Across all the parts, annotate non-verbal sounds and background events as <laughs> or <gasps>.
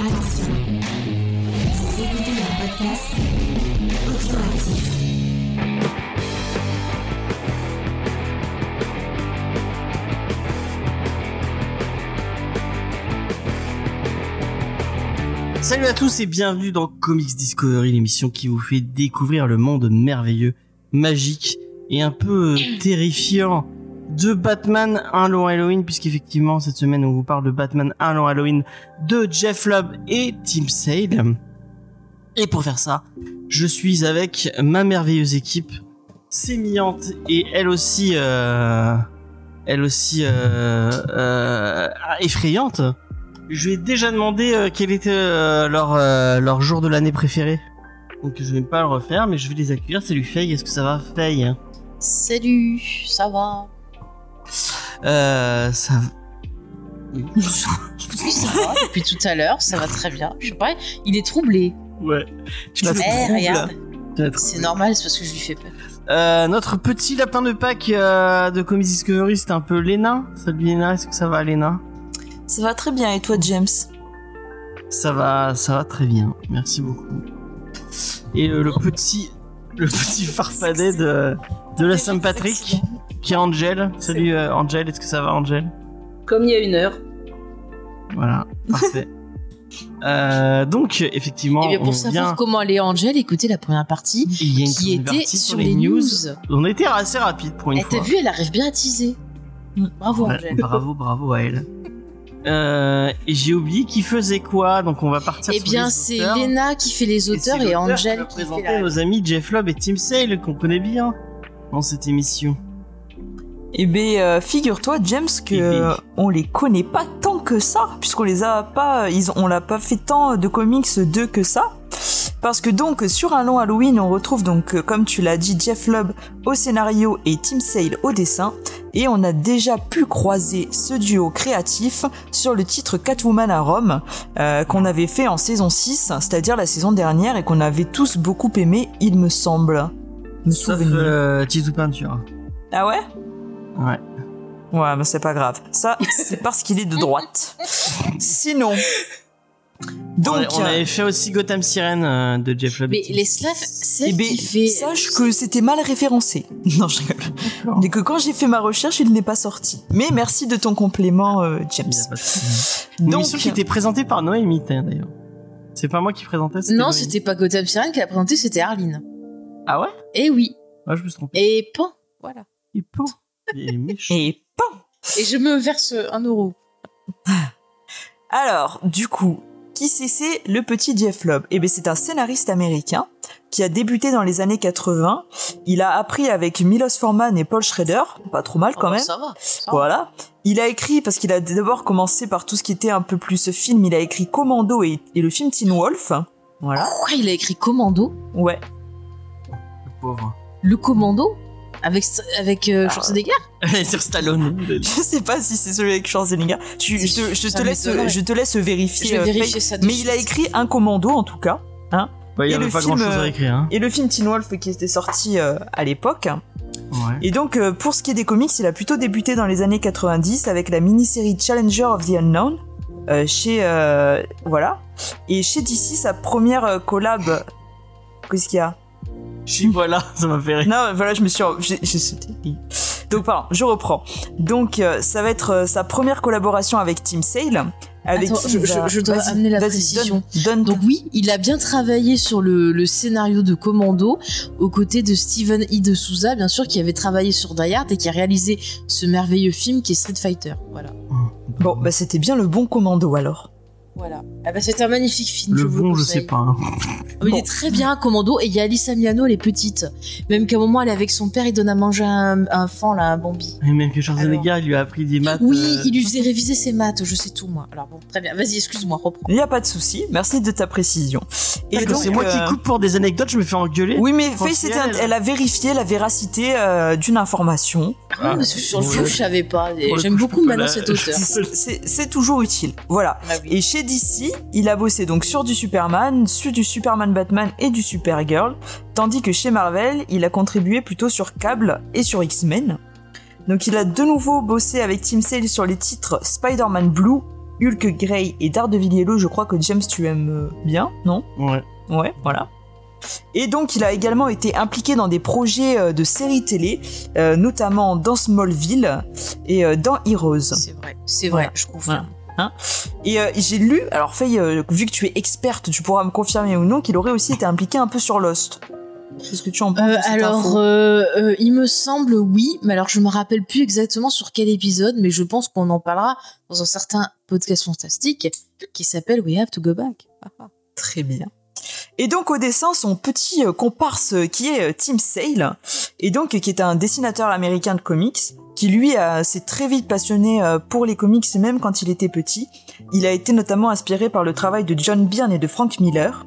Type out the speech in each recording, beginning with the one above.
Attention, vous écoutez un podcast audioactif. Salut à tous et bienvenue dans Comics Discovery, l'émission qui vous fait découvrir le monde merveilleux, magique et un peu euh, <clears throat> terrifiant de Batman un long Halloween, puisqu'effectivement cette semaine on vous parle de Batman un long Halloween de Jeff Lubb et Tim Sale. Et pour faire ça, je suis avec ma merveilleuse équipe, sémillante et elle aussi, euh, elle aussi euh, euh, effrayante. Je lui ai déjà demandé quel était leur leur jour de l'année préféré. Donc je vais pas le refaire, mais je vais les accueillir. Salut Faye, est-ce que ça va Faye? Salut, ça va? Euh, ça. <laughs> Oui, ça va, depuis tout à l'heure, ça va très bien. Je sais pas, il est troublé. Ouais. Tu Eh, m'as troublé. regarde, c'est normal, c'est parce que je lui fais peur. Euh, notre petit lapin de Pâques euh, de Comics Discovery, c'est un peu Léna. Salut Léna, est-ce que ça va Léna? Ça va très bien. Et toi, James? Ça va, ça va très bien. Merci beaucoup. Et euh, le petit, le petit <laughs> farfadet de, de la Saint-Patrick, qui est Angel. Salut euh, Angel, est-ce que ça va Angel Comme il y a une heure. Voilà, <laughs> parfait. Euh, donc effectivement, Et bien on pour savoir vient. comment aller Angel, écoutez la première partie Il y a une qui première était partie sur les news. Eh, On était assez rapide pour une Et fois. t'as vu, elle arrive bien à teaser. Bravo Ouais, Angel. bravo, bravo à elle. Euh, et j'ai oublié qui faisait quoi, donc on va partir Eh sur bien, c'est. Léna qui fait les auteurs et, qui Angel va qui fait présenter la... nos amis Jeff Lobb et Tim Sale qu'on connaît bien dans cette émission. Eh ben, euh, figure-toi, James, que Eh ben. euh, on les connaît pas tant que ça, puisqu'on les a pas, ils, on l'a pas fait tant de comics d'eux que ça. Parce que donc sur un long Halloween, on retrouve donc, euh, comme tu l'as dit, Jeff Lubb au scénario et Tim Sale au dessin, et on a déjà pu croiser ce duo créatif sur le titre Catwoman à Rome, euh, qu'on avait fait en saison 6, c'est-à-dire la saison dernière, et qu'on avait tous beaucoup aimé, il me semble. Me Sauf euh, Titou Peinture. Ah ouais? Ouais. Ouais, mais c'est pas grave. Ça, c'est parce qu'il est de droite. Sinon. Donc, on, on avait fait aussi Gotham Sirène euh, de Jeff Lobb. Mais les Slaves, celle eh ben, qui fait... sache que c'était mal référencé. <laughs> Non, je rigole. Mais que quand j'ai fait ma recherche, il n'est pas sorti. Mais merci de ton complément, euh, James. De Donc, qui était présentée par Noémie hein, d'ailleurs. C'est pas moi qui présentais. Non, c'était pas Gotham Sirène qu'elle a présenté, c'était Arline. Ah ouais? Eh oui. Ouais, je me suis trompé. Et pan, voilà. Et pan. Et pan Et je me verse un euro. Alors, du coup, qui c'est c'est le petit Jeff Lobb Eh bien, c'est un scénariste américain qui a débuté dans les années 80. Il a appris avec Milos Forman et Paul Schrader, pas trop mal quand Oh, même. Ça va. ça va. Voilà. Il a écrit, parce qu'il a d'abord commencé par tout ce qui était un peu plus film, il a écrit Commando et, et le film Teen Wolf. Voilà. Quoi, il a écrit Commando? Ouais. Le pauvre. Le Commando? Avec, avec euh, Schwarzenegger <laughs> Sur Stallone. <laughs> Je sais pas si c'est celui avec Schwarzenegger. Tu, je, te- je te laisse, je te laisse vérifier. Je vais euh, vérifier Faye. ça de Mais il a écrit un commando en tout cas. Ouais, il y Et avait le pas film, grand chose à euh, écrire. Hein. Et le film Teen Wolf qui était sorti euh, à l'époque. Ouais. Et donc, euh, pour ce qui est des comics, il a plutôt débuté dans les années 90 avec la mini-série Challenger of the Unknown. euh, chez euh, voilà et chez DC sa première collab qu'est-ce qu'il y a? Chi, voilà, ça m'a fait rire. Non, voilà, je me suis, j'ai j'ai sauté. Donc, pardon, je reprends. Donc, euh, ça va être euh, sa première collaboration avec Tim Sale. Avec Attends, je- il va- je- je dois Vas-y, amener la précision. Donne, donne Donc oui, il a bien travaillé sur le, le scénario de Commando aux côtés de Steven I. de Souza, bien sûr, qui avait travaillé sur Die Hard et qui a réalisé ce merveilleux film qui est Street Fighter. Voilà. Bon, bah, c'était bien le bon commando alors. Voilà. Ah bah c'est un magnifique film. Le je vous bon, je sais pas. hein. Oh, Il Bon. est très bien Commando et il y a Alissa Miano, elle est petite. Même qu'à un moment elle est avec son père, il donne à manger un, un fan là, un Bambi. Et même que Schwarzenegger, il lui a appris des maths. Oui, euh, il lui faisait réviser ses maths, je sais tout moi. Alors bon, très bien. Vas-y, excuse-moi, reprends. Il n'y a pas de souci. Merci de ta précision. Et donc, c'est moi euh, qui coupe pour des anecdotes, je me fais engueuler. Oui, mais Faye, elle- elle a vérifié la véracité euh, d'une information. Ah, sur le coup, je savais pas. J'aime beaucoup maintenant la- cet auteur. <laughs> C'est toujours utile. Voilà. Ah. Et chez DC, il a bossé donc sur du Superman, sur du Superman Batman et du Supergirl, tandis que chez Marvel, il a contribué plutôt sur Cable et sur X-Men. Donc il a de nouveau bossé avec Tim Sale sur les titres Spider-Man Blue Hulk Grey et Daredevil Yellow, je crois que James tu aimes euh, bien, non? Ouais. Ouais, voilà. Et donc il a également été impliqué dans des projets euh, de séries télé, euh, notamment dans Smallville et euh, dans Heroes. C'est vrai, c'est vrai, Voilà. je confirme. Et euh, j'ai lu, alors Faye, euh, vu que tu es experte, tu pourras me confirmer ou non qu'il aurait aussi été impliqué un peu sur Lost. Qu'est-ce que tu en penses Euh, alors, il me semble oui, mais alors je me rappelle plus exactement sur quel épisode, mais je pense qu'on en parlera dans un certain podcast fantastique qui s'appelle We Have to Go Back. <laughs> Très bien. Et donc au dessin, son petit comparse qui est Tim Sale, et donc qui est un dessinateur américain de comics, qui lui a- s'est très vite passionné euh, pour les comics même quand il était petit. Il a été notamment inspiré par le travail de John Byrne et de Frank Miller.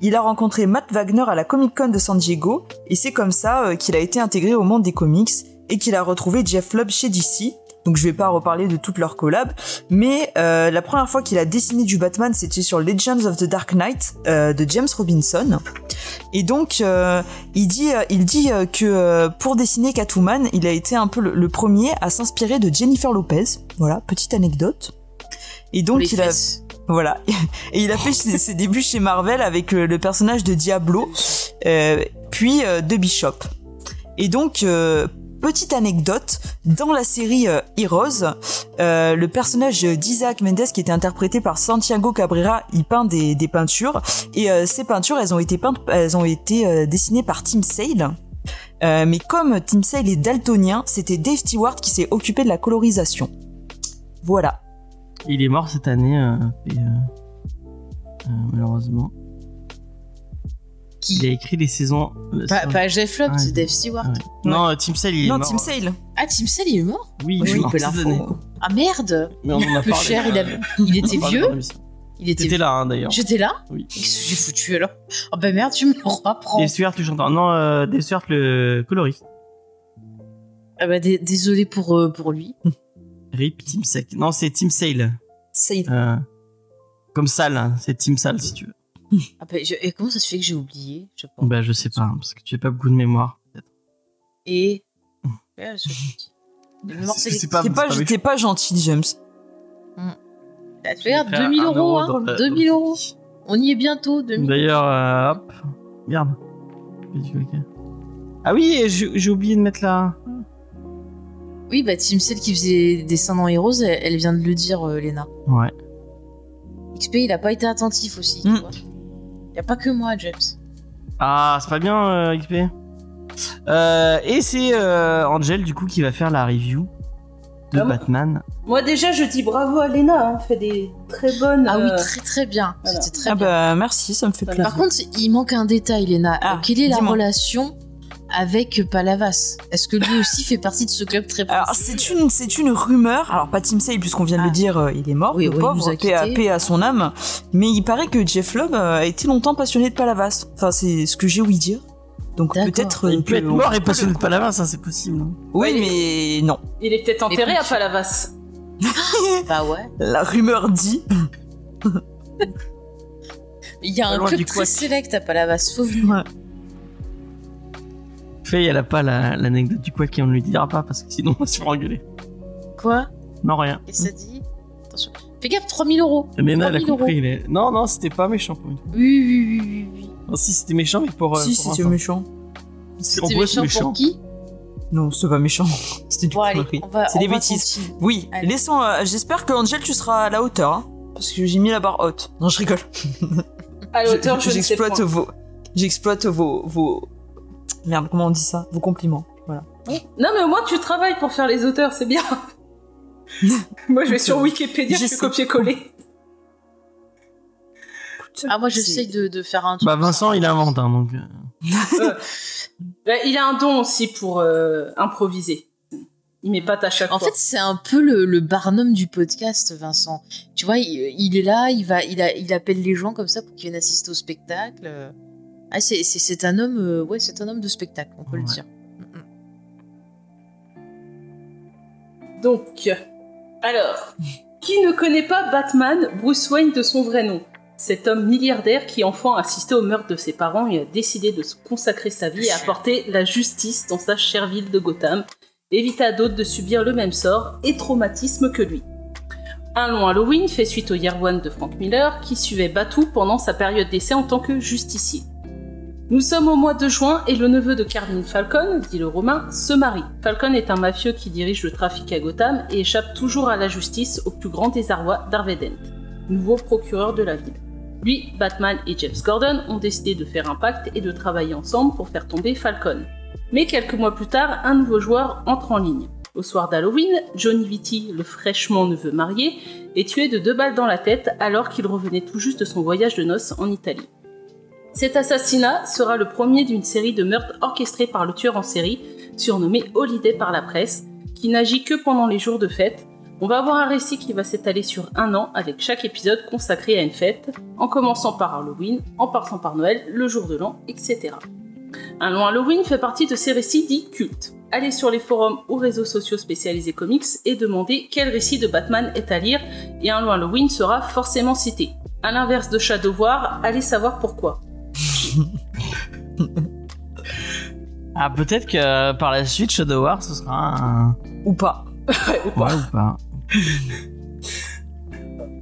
Il a rencontré Matt Wagner à la Comic Con de San Diego, et c'est comme ça euh, qu'il a été intégré au monde des comics et qu'il a retrouvé Jeff Lubb chez DC. Donc je vais pas reparler de toutes leurs collabs, mais euh, la première fois qu'il a dessiné du Batman, c'était sur Legends of the Dark Knight euh, de James Robinson. Et donc euh, il dit, euh, il dit euh, que euh, pour dessiner Catwoman, il a été un peu le, le premier à s'inspirer de Jennifer Lopez. Voilà, petite anecdote. Et donc les il a, fesses. voilà, et il a fait ses, débuts chez Marvel avec le personnage de Diablo, euh, puis de Bishop. Et donc, euh, petite anecdote, dans la série euh, Heroes, euh, le personnage d'Isaac Mendes qui était interprété par Santiago Cabrera, il peint des, peintures, et euh, ces peintures, elles ont été peintes, elles ont été dessinées par Tim Sale. Mais comme Tim Sale est daltonien, c'était Dave Stewart qui s'est occupé de la colorisation. Voilà. Il est mort cette année, malheureusement. Qui Il a écrit les saisons. Pas, sur- pas Jeff Lubb, Ouais. c'est Dave Stewart. Ouais. Non, Tim Sale, il est non, mort. Tim Sale. Ah, Tim Sale, il est mort? Oui, Oui, il est mort. Ah merde Mais on en a Peu parlé. cher, il, avait... il était vieux. Il était T'étais là, hein, d'ailleurs. J'étais là? Oui. Qu'est-ce que j'ai foutu alors Oh bah merde, tu me le rapprends. Dave Stewart, le chanteur. Non, euh, Dave Stewart, le coloriste. Ah bah dé- désolé pour, euh, pour lui. <laughs> Rip, Tim Sale. Non, c'est Tim Sale. Sale. Euh, comme Sale, hein, c'est Tim Sale si tu veux. Ah bah, je- Et comment ça se fait que j'ai oublié Je sais pas. Bah, je sais pas, hein, parce que tu as pas beaucoup de mémoire. peut-être. Et. Ouais, <laughs> sélective. pas- T'es pas, pas pas gentil, James. Ah, tu regardes, J'ai fait 2000 un euros, euro hein. dans la- 2000 dans le euros. On y est bientôt, 2000 D'ailleurs, euh, hop. Ok. Ah oui, j'ai oublié de mettre la. Oui, bah Tim Cell qui faisait des dessins dans Heroes, elle, elle vient de le dire, euh, Léna. Ouais. XP, il a pas été attentif aussi, Mm. tu vois. Y a pas que moi, James. Ah, c'est pas bien, euh, XP. Euh, et c'est euh, Angel, du coup, qui va faire la review de Ah Batman. Moi déjà je dis bravo à Lena, hein, fait des très bonnes. Ah oui, euh, très très bien. voilà. C'était très Ah bien. bah merci, ça me fait Par plaisir. Par contre, il manque un détail, Léna. Ah, Quelle est la relation avec Palavas Est-ce que lui aussi fait partie de ce club très Alors c'est une c'est une rumeur. Alors pas Tim Sale puisqu'on vient de Ah. le dire, euh, il est mort, Oui, le oui, il nous pauvre, a paix à, paix à son âme. Mais il paraît que Jeff Lubb euh, a été longtemps passionné de Palavas. Enfin c'est ce que j'ai ouï dire. Donc peut-être. Il euh, peut être mort et passionné de Palavas, ça c'est possible. hein. Oui Ouais, mais non. Il est peut-être enterré Mais à Palavas. <laughs> Bah ouais. La rumeur dit. Il y a un club très sélect à Palavas. Faut venir. Faye, elle a pas la- l'anecdote du quoi qui on ne lui dira pas parce que sinon on va se faire engueuler. Quoi? Non, rien. Que ça dit? Attention. Fais gaffe, 3000 euros. Léna, elle a 3000 euros. compris. Non, non, c'était pas méchant pour une fois. Oui, oui, oui, oui. oui. Non, si, c'était méchant, mais pour. euh, si pour c'était méchant. C'était c'est méchant pour méchant. qui? Non c'est pas méchant. <laughs> C'était du Bon. C'est des bêtises. continuer. Oui. Allez. Laissons. euh, J'espère que Angel tu seras à la hauteur. Hein, parce que j'ai mis la barre haute. Non je rigole. À l'auteur, je, ne sais J'exploite vos. J'exploite vos vos. Merde comment on dit ça? Vos compliments. Voilà. Non mais au moins tu travailles pour faire les auteurs, c'est bien. <laughs> Moi je vais sur Wikipédia, je fais copier-coller. Ah, moi, j'essaye de, de faire un truc. Bah, Vincent, il invente, hein, donc. <laughs> euh, Bah, il a un don aussi pour euh, improviser. Il met pas à chaque En fois. fait, c'est un peu le, le Barnum du podcast, Vincent. Tu vois, il, il est là, il va, il, a, il appelle les gens comme ça pour qu'ils viennent assister au spectacle. Ah, c'est, un homme, euh, ouais, c'est un homme de spectacle, on peut le dire. Donc, alors, qui ne connaît pas Batman, Bruce Wayne de son vrai nom? Cet homme milliardaire qui, enfant, a assisté au meurtre de ses parents et a décidé de se consacrer sa vie à apporter la justice dans sa chère ville de Gotham, éviter à d'autres de subir le même sort et traumatisme que lui. Un long Halloween fait suite au Year One de Frank Miller, qui suivait Batou pendant sa période d'essai en tant que justicier. Nous sommes au mois de juin et le neveu de Carmine Falcon, dit le Romain, se marie. Falcon est un mafieux qui dirige le trafic à Gotham et échappe toujours à la justice au plus grand désarroi d'Harvey Dent, nouveau procureur de la ville. Lui, Batman et James Gordon ont décidé de faire un pacte et de travailler ensemble pour faire tomber Falcon. Mais quelques mois plus tard, un nouveau joueur entre en ligne. Au soir d'Halloween, Johnny Vitti, le fraîchement neveu marié, est tué de deux balles dans la tête alors qu'il revenait tout juste de son voyage de noces en Italie. Cet assassinat sera le premier d'une série de meurtres orchestrés par le tueur en série, surnommé Holiday par la presse, qui n'agit que pendant les jours de fête. On va avoir un récit qui va s'étaler sur un an avec chaque épisode consacré à une fête, en commençant par Halloween, en passant par Noël, le jour de l'an, etc. Un long Halloween fait partie de ces récits dits cultes. Allez sur les forums ou réseaux sociaux spécialisés comics et demandez quel récit de Batman est à lire et un long Halloween sera forcément cité. À l'inverse de Shadow War, allez savoir pourquoi. <laughs> Ah, peut-être que euh, par la suite, Shadow War, ce sera un. Ou pas. Ouais, ou pas.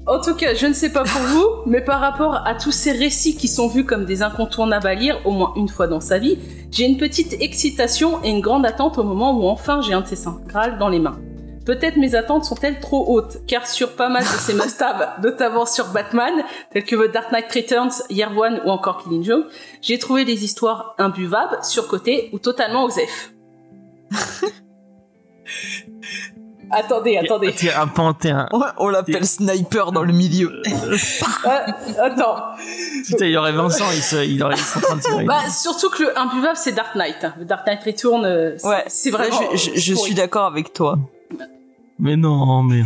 En tout cas, je ne sais pas pour vous, mais par rapport à tous ces récits qui sont vus comme des incontournables à lire au moins une fois dans sa vie, j'ai une petite excitation et une grande attente au moment où enfin j'ai un de ces Graal dans les mains. Peut-être mes attentes sont-elles trop hautes, car sur pas mal de ces <laughs> must-have, notamment sur Batman, tels que The Dark Knight Returns, Year One ou encore Killing Joke, j'ai trouvé des histoires imbuvables, surcotées ou totalement osef. <laughs> attendez, attendez. C'est un panthéon. Ouais, on l'appelle sniper dans le milieu. <laughs> Ah, attends. Putain, il y aurait Vincent, il, se, il aurait en train de tirer. Bah, surtout que le imbuvable, c'est Dark Knight. Le Dark Knight Return, euh, c'est Ouais, c'est Là, vraiment... je, je- je pourri. suis d'accord avec toi. Mais non, mais.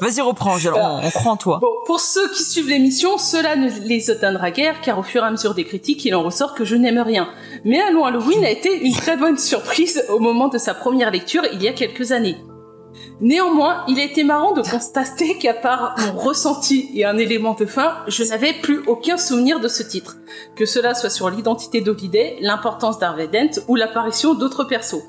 Vas-y, reprends, Angèle, on, on croit en toi. Bon, pour ceux qui suivent l'émission, cela ne les atteindra guère, car au fur et à mesure des critiques, il en ressort que je n'aime rien. Mais Allons Halloween a été une très bonne surprise au moment de sa première lecture il y a quelques années. Néanmoins, il a été marrant de constater <laughs> qu'à part mon ressenti et un élément de fin, je n'avais plus aucun souvenir de ce titre. Que cela soit sur l'identité d'Holiday, l'importance d'Harvey Dent ou l'apparition d'autres persos.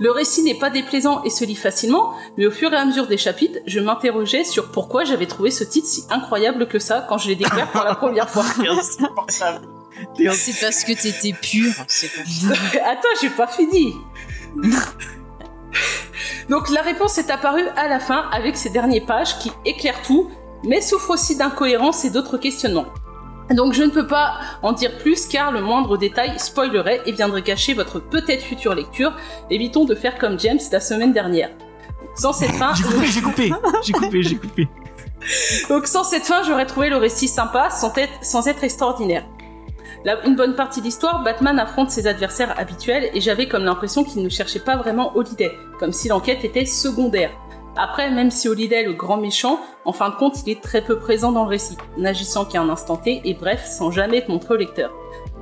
Le récit n'est pas déplaisant et se lit facilement, mais au fur et à mesure des chapitres, je m'interrogeais sur pourquoi j'avais trouvé ce titre si incroyable que ça quand je l'ai découvert pour la première fois. <laughs> C'est parce que t'étais pur. C'est pour ça. <laughs> Attends, j'ai pas fini. <laughs> Donc la réponse est apparue à la fin avec ces dernières pages qui éclairent tout, mais souffrent aussi d'incohérences et d'autres questionnements. Donc je ne peux pas en dire plus car le moindre détail spoilerait et viendrait gâcher votre peut-être future lecture. Évitons de faire comme James la semaine dernière. Sans cette fin, J'ai coupé, j'ai coupé, <laughs> j'ai coupé, j'ai coupé. donc sans cette fin, j'aurais trouvé le récit sympa sans être, sans être extraordinaire. Là, une bonne partie de l'histoire, Batman affronte ses adversaires habituels et j'avais comme l'impression qu'il ne cherchait pas vraiment Holiday, comme si l'enquête était secondaire. Après, même si Holiday est le grand méchant, en fin de compte, il est très peu présent dans le récit, n'agissant qu'à un instant T et bref, sans jamais être montré au lecteur.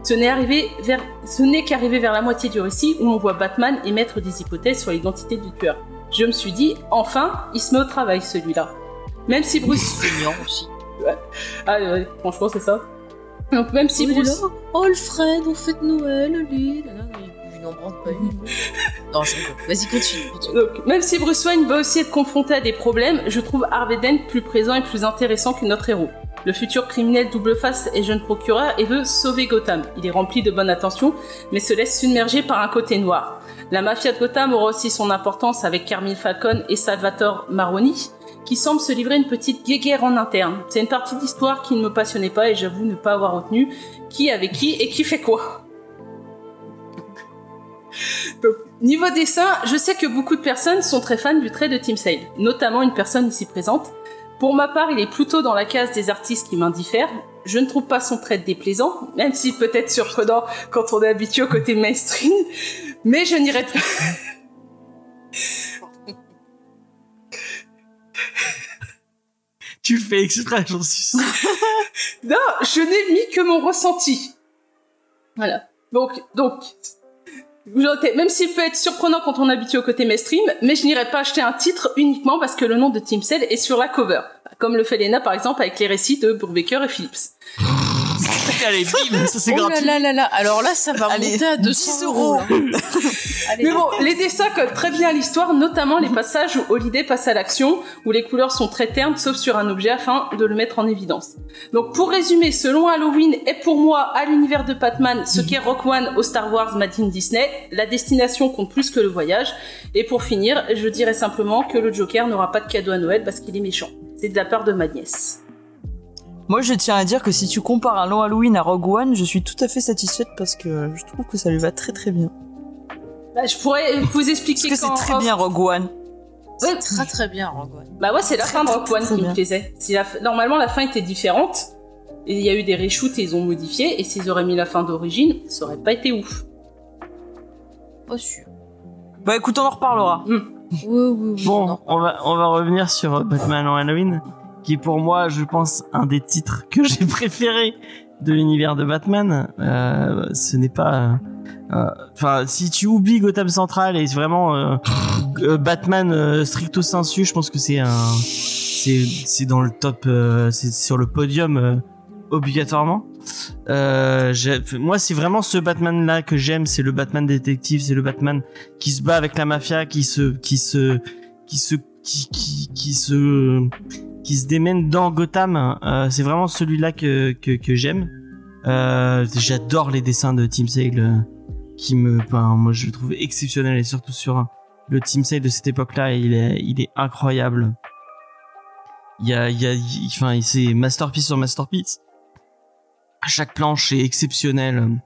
Ce n'est arrivé vers, ce n'est qu'arrivé vers la moitié du récit où on voit Batman émettre des hypothèses sur l'identité du tueur. Je me suis dit, enfin, il se met au travail celui-là. Même si Bruce aussi. <laughs> ah ouais, franchement c'est ça. Donc même si est Bruce... Oh, Alfred, on fête Noël, il n'en branle pas une. Non, je. Vas-y, continue. continue. Donc, même si Bruce Wayne va aussi être confronté à des problèmes, je trouve Harvey Dent plus présent et plus intéressant que notre héros. Le futur criminel double face et jeune procureur et veut sauver Gotham. Il est rempli de bonne intention, mais se laisse submerger par un côté noir. La mafia de Gotham aura aussi son importance avec Carmine Falcon et Salvatore Maroni, qui semblent se livrer une petite guéguerre en interne. C'est une partie d'histoire qui ne me passionnait pas et j'avoue ne pas avoir retenu qui avec qui et qui fait quoi. <laughs> Donc, niveau dessin, je sais que beaucoup de personnes sont très fans du trait de Tim Sale, notamment une personne ici présente. Pour ma part, il est plutôt dans la case des artistes qui m'indiffèrent. Je ne trouve pas son trait déplaisant, même si peut être surprenant quand on est habitué au côté mainstream, mais je n'irai pas. <laughs> Tu le fais exprès, j'en suis sûr. <laughs> Non, je n'ai mis que mon ressenti. Voilà. Donc, donc, même s'il peut être surprenant quand on est habitué au côté mainstream, mais je n'irai pas acheter un titre uniquement parce que le nom de Tim Sale est sur la cover. Comme le fait Lena par exemple avec les récits de Brubaker et Phillips. Allez, bim, <laughs> ça c'est Oh là gratuit. là là là. Alors là, ça va Allez, monter à 10 200 euros. <laughs> Mais bon, les dessins codent très bien l'histoire, notamment les passages où Holiday passe à l'action, où les couleurs sont très ternes, sauf sur un objet afin de le mettre en évidence. Donc pour résumer, selon Halloween est pour moi à l'univers de Batman ce qu'est Rock One au Star Wars Made in Disney, la destination compte plus que le voyage. Et pour finir, je dirais simplement que le Joker n'aura pas de cadeau à Noël parce qu'il est méchant. C'est de la part de ma nièce. Moi, je tiens à dire que si tu compares un long Halloween à Rogue One, je suis tout à fait satisfaite parce que je trouve que ça lui va très très bien. Bah, je pourrais vous expliquer Parce que c'est très off- bien Rogue One. C'est très très bien, Rogue One. Bah ouais, c'est la fin de Rock One très qui me plaisait. Si la f- Normalement, la fin était différente. Et il y a eu des reshoots et ils ont modifié. Et s'ils auraient mis la fin d'origine, ça aurait pas été ouf. Pas sûr. Bah écoute, on en reparlera. Oui, oui, oui. Bon, on va, on va revenir sur euh, Batman en Halloween, qui est pour moi, je pense, un des titres que j'ai <laughs> préférés de l'univers de Batman. Euh, ce n'est pas... euh, Enfin, si tu oublies Gotham Central et vraiment euh, <laughs> euh, Batman euh, stricto sensu, je pense que c'est un... C'est c'est dans le top... euh, c'est sur le podium euh, obligatoirement. Euh, moi, c'est vraiment ce Batman-là que j'aime. C'est le Batman détective, c'est le Batman qui se bat avec la mafia, qui se, qui se, qui se, qui, qui, qui se, qui se démène dans Gotham. Euh, c'est vraiment celui-là que, que, que j'aime. Euh, j'adore les dessins de Team Sale, euh, qui me, enfin, moi, je le trouve exceptionnel et surtout sur le Team Sale de cette époque-là, il est, il est incroyable. Il y a, il y a, enfin, c'est masterpiece sur masterpiece. Chaque planche est exceptionnelle.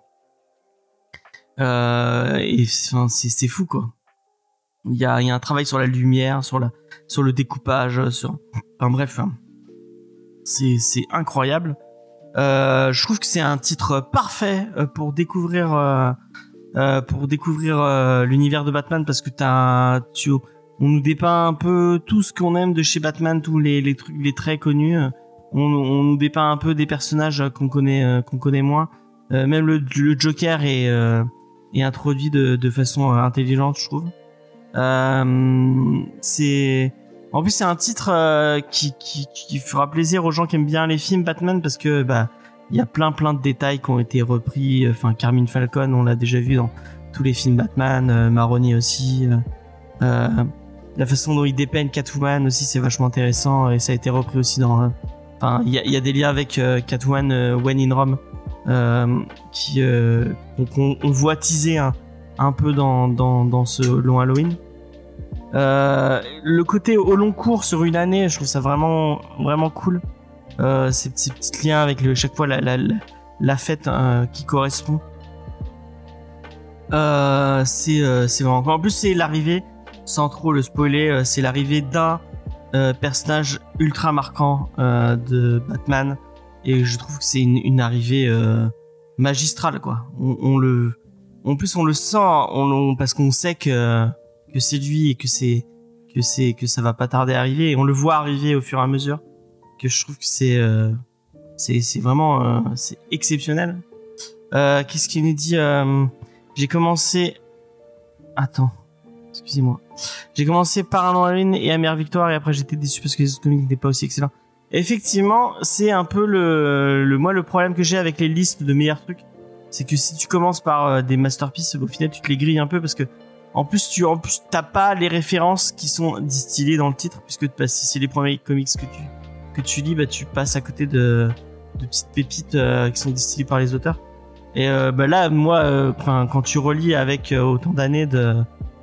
Euh, et enfin, c'est fou quoi. Il y a, y a un travail sur la lumière, sur la, sur le découpage, sur, enfin bref, hein. c'est incroyable. Euh, je trouve que c'est un titre parfait euh, pour découvrir euh, euh, pour découvrir euh, l'univers de Batman parce que t'as tu on nous dépeint un peu tout ce qu'on aime de chez Batman, tous les les trucs les traits connus. On, on nous dépeint un peu des personnages qu'on connaît euh, qu'on connaît moins. Euh, même le, le Joker est euh, est introduit de, de façon euh, intelligente, je trouve. Euh, c'est en plus c'est un titre euh, qui, fera plaisir aux gens qui aiment bien les films Batman parce que bah il y a plein plein de détails qui ont été repris. Enfin Carmine Falcon, on l'a déjà vu dans tous les films Batman, euh, Maroni aussi. euh, la façon dont il dépeigne Catwoman aussi c'est vachement intéressant et ça a été repris aussi dans. Enfin il y a, des liens avec Catwoman When in Rome qui donc on, voit teaser un, peu dans, dans ce long Halloween. Euh, le côté au long cours sur une année, je trouve ça vraiment vraiment cool. Euh, ces, petits, petits liens avec le, chaque fois la, la, la, fête euh, qui correspond. Euh, c'est euh, c'est vraiment cool. En plus c'est l'arrivée, sans trop le spoiler, c'est l'arrivée d'un personnage ultra marquant de Batman et je trouve que c'est une, une arrivée magistrale quoi. On, on le, en plus on le sent, on, on- parce qu'on sait que que c'est lui et que c'est que c'est que ça va pas tarder à arriver et on le voit arriver au fur et à mesure. Que je trouve que c'est euh, c'est vraiment euh, c'est exceptionnel. Euh, Qu'est-ce qu'il nous dit J'ai commencé. Attends, excusez-moi. J'ai commencé par un Halloween et Amère Victoire et après j'étais déçu parce que les autres comics n'étaient pas aussi excellents. Effectivement, c'est un peu le, le moi le problème que j'ai avec les listes de meilleurs trucs, c'est que si tu commences par des masterpieces, au final tu te les grilles un peu parce que en plus tu en plus t'as pas les références qui sont distillées dans le titre puisque si c'est les premiers comics que tu que tu lis, bah tu passes à côté de de petites pépites euh, qui sont distillées par les auteurs. Et euh, bah là, moi, euh, quand tu relis avec euh, autant d'années de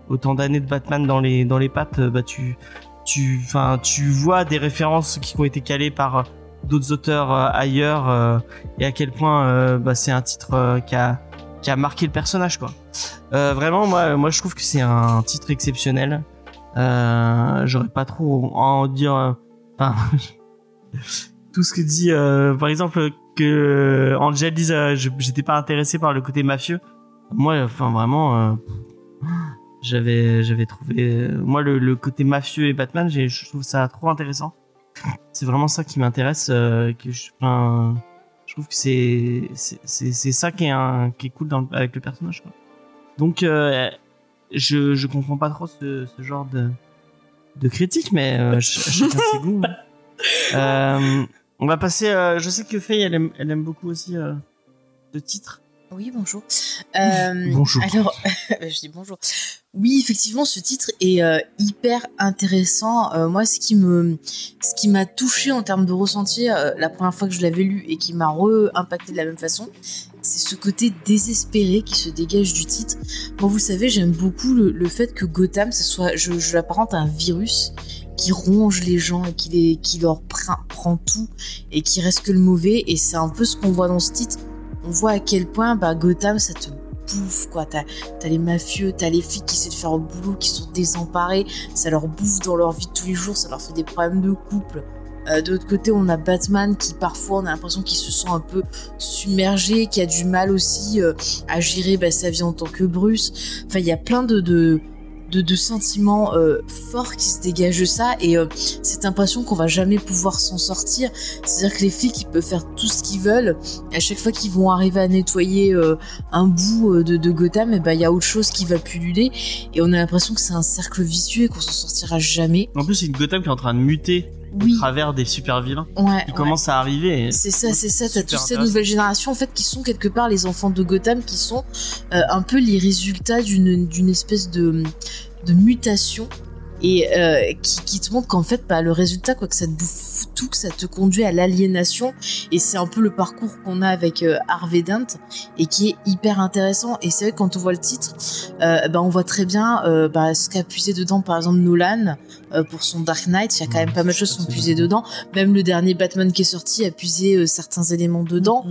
autant d'années de Batman dans les dans les pattes, bah tu tu enfin tu vois des références qui ont été calées par d'autres auteurs euh, ailleurs et à quel point bah, c'est un titre qui a qui a marqué le personnage quoi. Euh, vraiment moi moi je trouve que c'est un titre exceptionnel. Euh, J'aurais pas trop à en dire. euh, Enfin <laughs> tout ce que dit euh, par exemple que Angel dise euh, j'étais pas intéressé par le côté mafieux. Moi enfin vraiment. euh, j'avais j'avais trouvé moi le, le côté mafieux et Batman je trouve ça trop intéressant c'est vraiment ça qui m'intéresse que je enfin, je trouve que c'est c'est c'est ça qui est un qui est cool dans le- avec le personnage quoi. donc euh, je je comprends pas trop ce, ce genre de de critique mais euh, ch- chacun ses goûts hein. <laughs> Euh, on va passer euh, je sais que Faye elle aime elle aime beaucoup aussi euh, ce titre. Oui, bonjour. Euh, Bonjour. Alors, <laughs> je dis bonjour. Oui, effectivement, ce titre est euh, hyper intéressant. Euh, moi, ce qui me, ce qui m'a touché en termes de ressenti la première fois que je l'avais lu et qui m'a re-impacté de la même façon, c'est ce côté désespéré qui se dégage du titre. Moi, vous savez, j'aime beaucoup le, le fait que Gotham, ce soit, je, je l'apparente à un virus qui ronge les gens et qui, les, qui leur prend, prend tout et qui reste que le mauvais. Et c'est un peu ce qu'on voit dans ce titre on voit à quel point bah, Gotham ça te bouffe quoi. T'as as les mafieux, t'as les filles qui essaient de faire le boulot, qui sont désemparées, ça leur bouffe dans leur vie de tous les jours, ça leur fait des problèmes de couple. Euh, de l'autre côté, on a Batman qui parfois on a l'impression qu'il se sent un peu submergé, qui a du mal aussi euh, à gérer bah, sa vie en tant que Bruce. Enfin, il y a plein de, de, de sentiments euh, forts qui se dégagent de ça et euh, cette impression qu'on va jamais pouvoir s'en sortir. C'est-à-dire que les flics peuvent faire tout ce qu'ils veulent. À chaque fois qu'ils vont arriver à nettoyer euh, un bout euh, de, de Gotham, et ben il y a autre chose qui va pulluler et on a l'impression que c'est un cercle vicieux et qu'on s'en sortira jamais. En plus, c'est une Gotham qui est en train de muter Oui, à travers des super vilains ouais. qui ouais. commencent à arriver. C'est ça, c'est ça. T'as toute cette nouvelle génération en fait qui sont quelque part les enfants de Gotham, qui sont euh, un peu les résultats d'une d'une espèce de de mutation et euh, qui, qui te montre qu'en fait bah, le résultat quoi que ça te bouffe tout, que ça te conduit à l'aliénation. Et c'est un peu le parcours qu'on a avec euh, Harvey Dent et qui est hyper intéressant. Et c'est vrai que quand on voit le titre euh, bah, on voit très bien euh, bah, ce qu'a puisé dedans par exemple Nolan euh, pour son Dark Knight. Il y a quand même pas mal de choses qui sont puisées dedans. Même le dernier Batman qui est sorti a puisé euh, certains éléments dedans.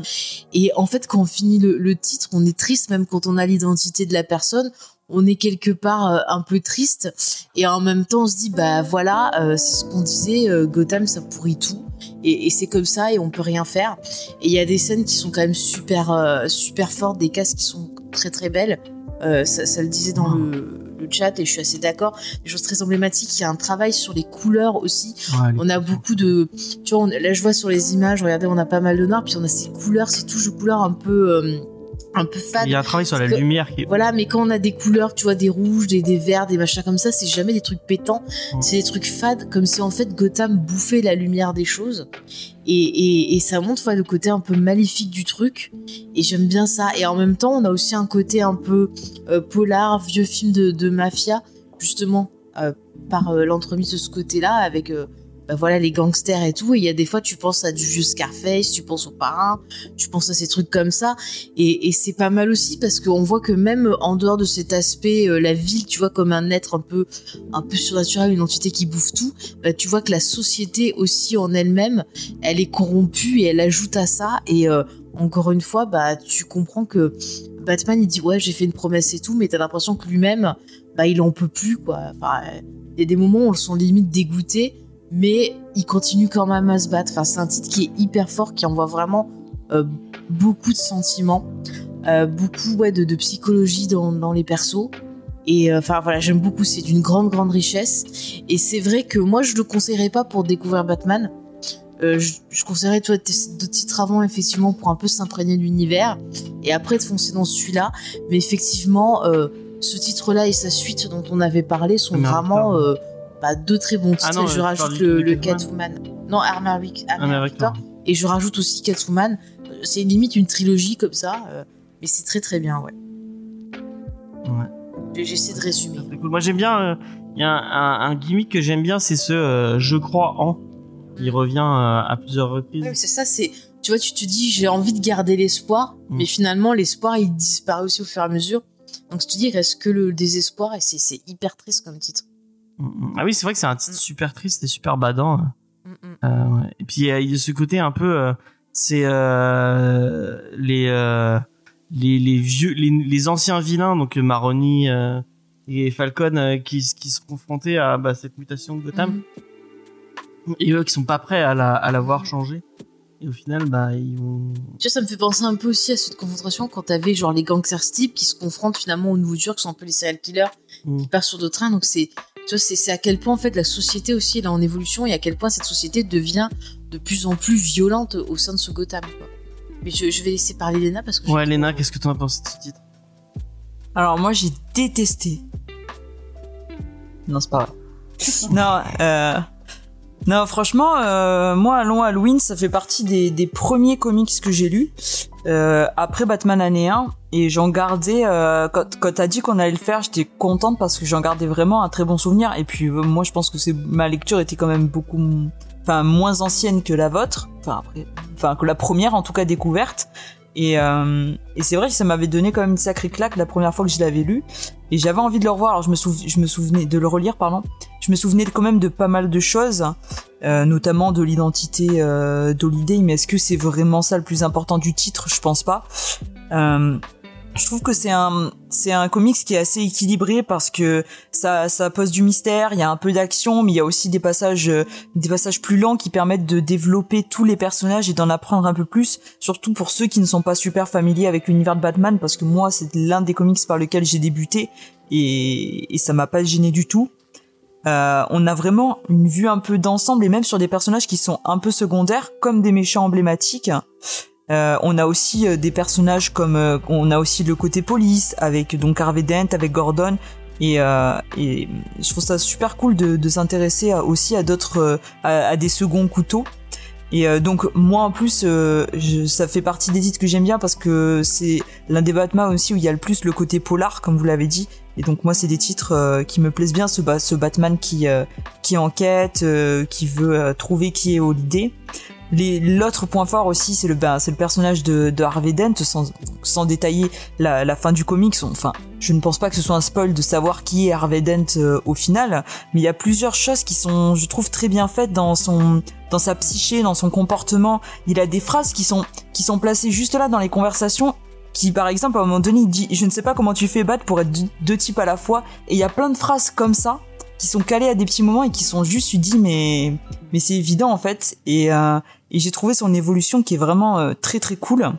Et en fait, quand on finit le, le titre, on est triste, même quand on a l'identité de la personne. On est quelque part euh, un peu triste. Et en même temps, on se dit, bah voilà, euh, c'est ce qu'on disait, euh, Gotham, ça pourrit tout. Et, et c'est comme ça, et on peut rien faire. Et il y a des scènes qui sont quand même super, super fortes, des cases qui sont très très belles. Ça, ça le disait dans le, le chat, et je suis assez d'accord. Des choses très emblématiques. Il y a un travail sur les couleurs aussi. Ouais, On a beaucoup de, tu vois, on- là je vois sur les images, regardez, on a pas mal de noir, puis on a ces couleurs, ces touches de couleurs un peu, un peu fades. Il y a un travail sur la que- lumière qui est. Voilà, mais quand on a des couleurs, tu vois, des rouges, des, des verts, des machins comme ça, c'est jamais des trucs pétants, c'est des trucs fades, comme si en fait Gotham bouffait la lumière des choses. Et, et, et ça montre ouais, le côté un peu maléfique du truc. Et j'aime bien ça. Et en même temps, on a aussi un côté un peu euh, polar, vieux film de, de mafia, justement, euh, par euh, l'entremise de ce côté-là, avec bah, voilà les gangsters et tout. Et il y a des fois, tu penses à du vieux Scarface, tu penses au parrain, tu penses à ces trucs comme ça. Et, c'est pas mal aussi parce qu'on voit que même en dehors de cet aspect, euh, la ville, tu vois, comme un être un peu, un peu surnaturel, une entité qui bouffe tout, bah, tu vois que la société aussi en elle-même, elle est corrompue et elle ajoute à ça. Et euh, encore une fois, bah, tu comprends que Batman, il dit ouais, j'ai fait une promesse et tout, mais t'as l'impression que lui-même, bah, il en peut plus, quoi. Enfin, il y a des moments où on le sent limite dégoûté, mais il continue quand même à se battre. Enfin, c'est un titre qui est hyper fort, qui envoie vraiment euh, beaucoup de sentiments, euh, beaucoup ouais, de, de psychologie dans, dans les persos. Et euh, enfin voilà, j'aime beaucoup, c'est d'une grande, grande richesse. Et c'est vrai que moi, je le conseillerais pas pour découvrir Batman. Je, je conseillerais toi d'autres titres avant effectivement pour un peu s'imprégner de l'univers et après de foncer dans celui-là mais effectivement ce titre là et sa suite dont on avait parlé sont vraiment bah, deux très bons titres Ah non, et je euh, rajoute le, le Catwoman non mais Victor et je rajoute aussi Catwoman Euh, c'est limite une trilogie comme ça euh, mais c'est très très bien ouais j'essaie de résumer cool. Moi j'aime bien. euh, Il y a un, un- un gimmick que j'aime bien, c'est ce euh, je crois en. Il revient à plusieurs reprises. Ouais, c'est ça, c'est. Tu vois, tu te dis, j'ai envie de garder l'espoir, Mm. mais finalement, l'espoir, il disparaît aussi au fur et à mesure. Donc, tu te dis, il reste que le désespoir, et c'est hyper triste comme titre. Mm, mm. Ah oui, c'est vrai que c'est un titre Mm. super triste et super badant. Mm, mm. Euh, ouais. Et puis il y a- ce côté un peu, euh, c'est euh, les, euh, les les vieux, les, les anciens vilains, donc Maroni euh, et Falcon, euh, qui qui se confrontaient à bah, cette mutation de Gotham Mhm. et eux qui sont pas prêts à la à la voir changer. Et au final, bah ils vont. Tu vois, ça me fait penser un peu aussi à cette confrontation quand t'avais genre les gangsters types qui se confrontent finalement aux nouveaux durs, qui sont un peu les serial killers, Mm. qui partent sur d'autres trains. Donc, c'est. Tu vois, c'est à quel point en fait la société aussi elle est en évolution et à quel point cette société devient de plus en plus violente au sein de ce Gotham. Quoi. Mais je, je vais laisser parler Léna parce que Ouais, trop- Léna, qu'est-ce que t'en as pensé de ce titre? Alors moi j'ai détesté. Non c'est pas vrai. <laughs> non, euh... Non, franchement, euh, moi, Allons Halloween, ça fait partie des, des premiers comics que j'ai lus euh, après Batman année 1. Et j'en gardais, euh, quand, quand t'as dit qu'on allait le faire, j'étais contente parce que j'en gardais vraiment un très bon souvenir. Et puis, euh, moi, je pense que c'est ma lecture était quand même beaucoup, enfin, moins ancienne que la vôtre. Enfin, après, enfin, que la première, en tout cas, découverte. Et, euh, et c'est vrai que ça m'avait donné quand même une sacrée claque la première fois que je l'avais lu. Et j'avais envie de le revoir. Alors je me, je me souvenais de le relire, pardon. Je me souvenais quand même de pas mal de choses, euh, notamment de l'identité euh, d'Holiday. Mais est-ce que c'est vraiment ça le plus important du titre? Je pense pas. Euh, je trouve que c'est un c'est un comics qui est assez équilibré parce que ça ça pose du mystère, il y a un peu d'action, mais il y a aussi des passages des passages plus lents qui permettent de développer tous les personnages et d'en apprendre un peu plus, surtout pour ceux qui ne sont pas super familiers avec l'univers de Batman parce que moi c'est l'un des comics par lequel j'ai débuté et, et ça m'a pas gêné du tout. Euh, on a vraiment une vue un peu d'ensemble et même sur des personnages qui sont un peu secondaires comme des méchants emblématiques. Euh, on a aussi euh, des personnages comme euh, on a aussi le côté police avec donc Harvey Dent avec Gordon. Et, euh, et je trouve ça super cool de, de s'intéresser aussi à d'autres à, à des seconds couteaux. Et euh, donc moi en plus euh, je- ça fait partie des titres que j'aime bien parce que c'est l'un des Batman aussi où il y a le plus le côté polar comme vous l'avez dit. Et donc moi c'est des titres euh, qui me plaisent bien ce, ce Batman qui qui enquête qui veut trouver qui est Holiday L'autre point fort aussi, c'est le, ben, c'est le personnage de, de Harvey Dent, sans, sans détailler la, la fin du comics. Enfin, je ne pense pas que ce soit un spoil de savoir qui est Harvey Dent euh, au final, mais il y a plusieurs choses qui sont, je trouve, très bien faites dans son, dans sa psyché, dans son comportement. Il a des phrases qui sont, qui sont placées juste là dans les conversations. Qui, par exemple, à un moment donné, il dit, je ne sais pas comment tu fais battre pour être deux, types à la fois. Et il y a plein de phrases comme ça qui sont calées à des petits moments et qui sont juste, tu dis, mais, mais c'est évident en fait. Et, euh, et j'ai trouvé son évolution qui est vraiment euh, très très cool.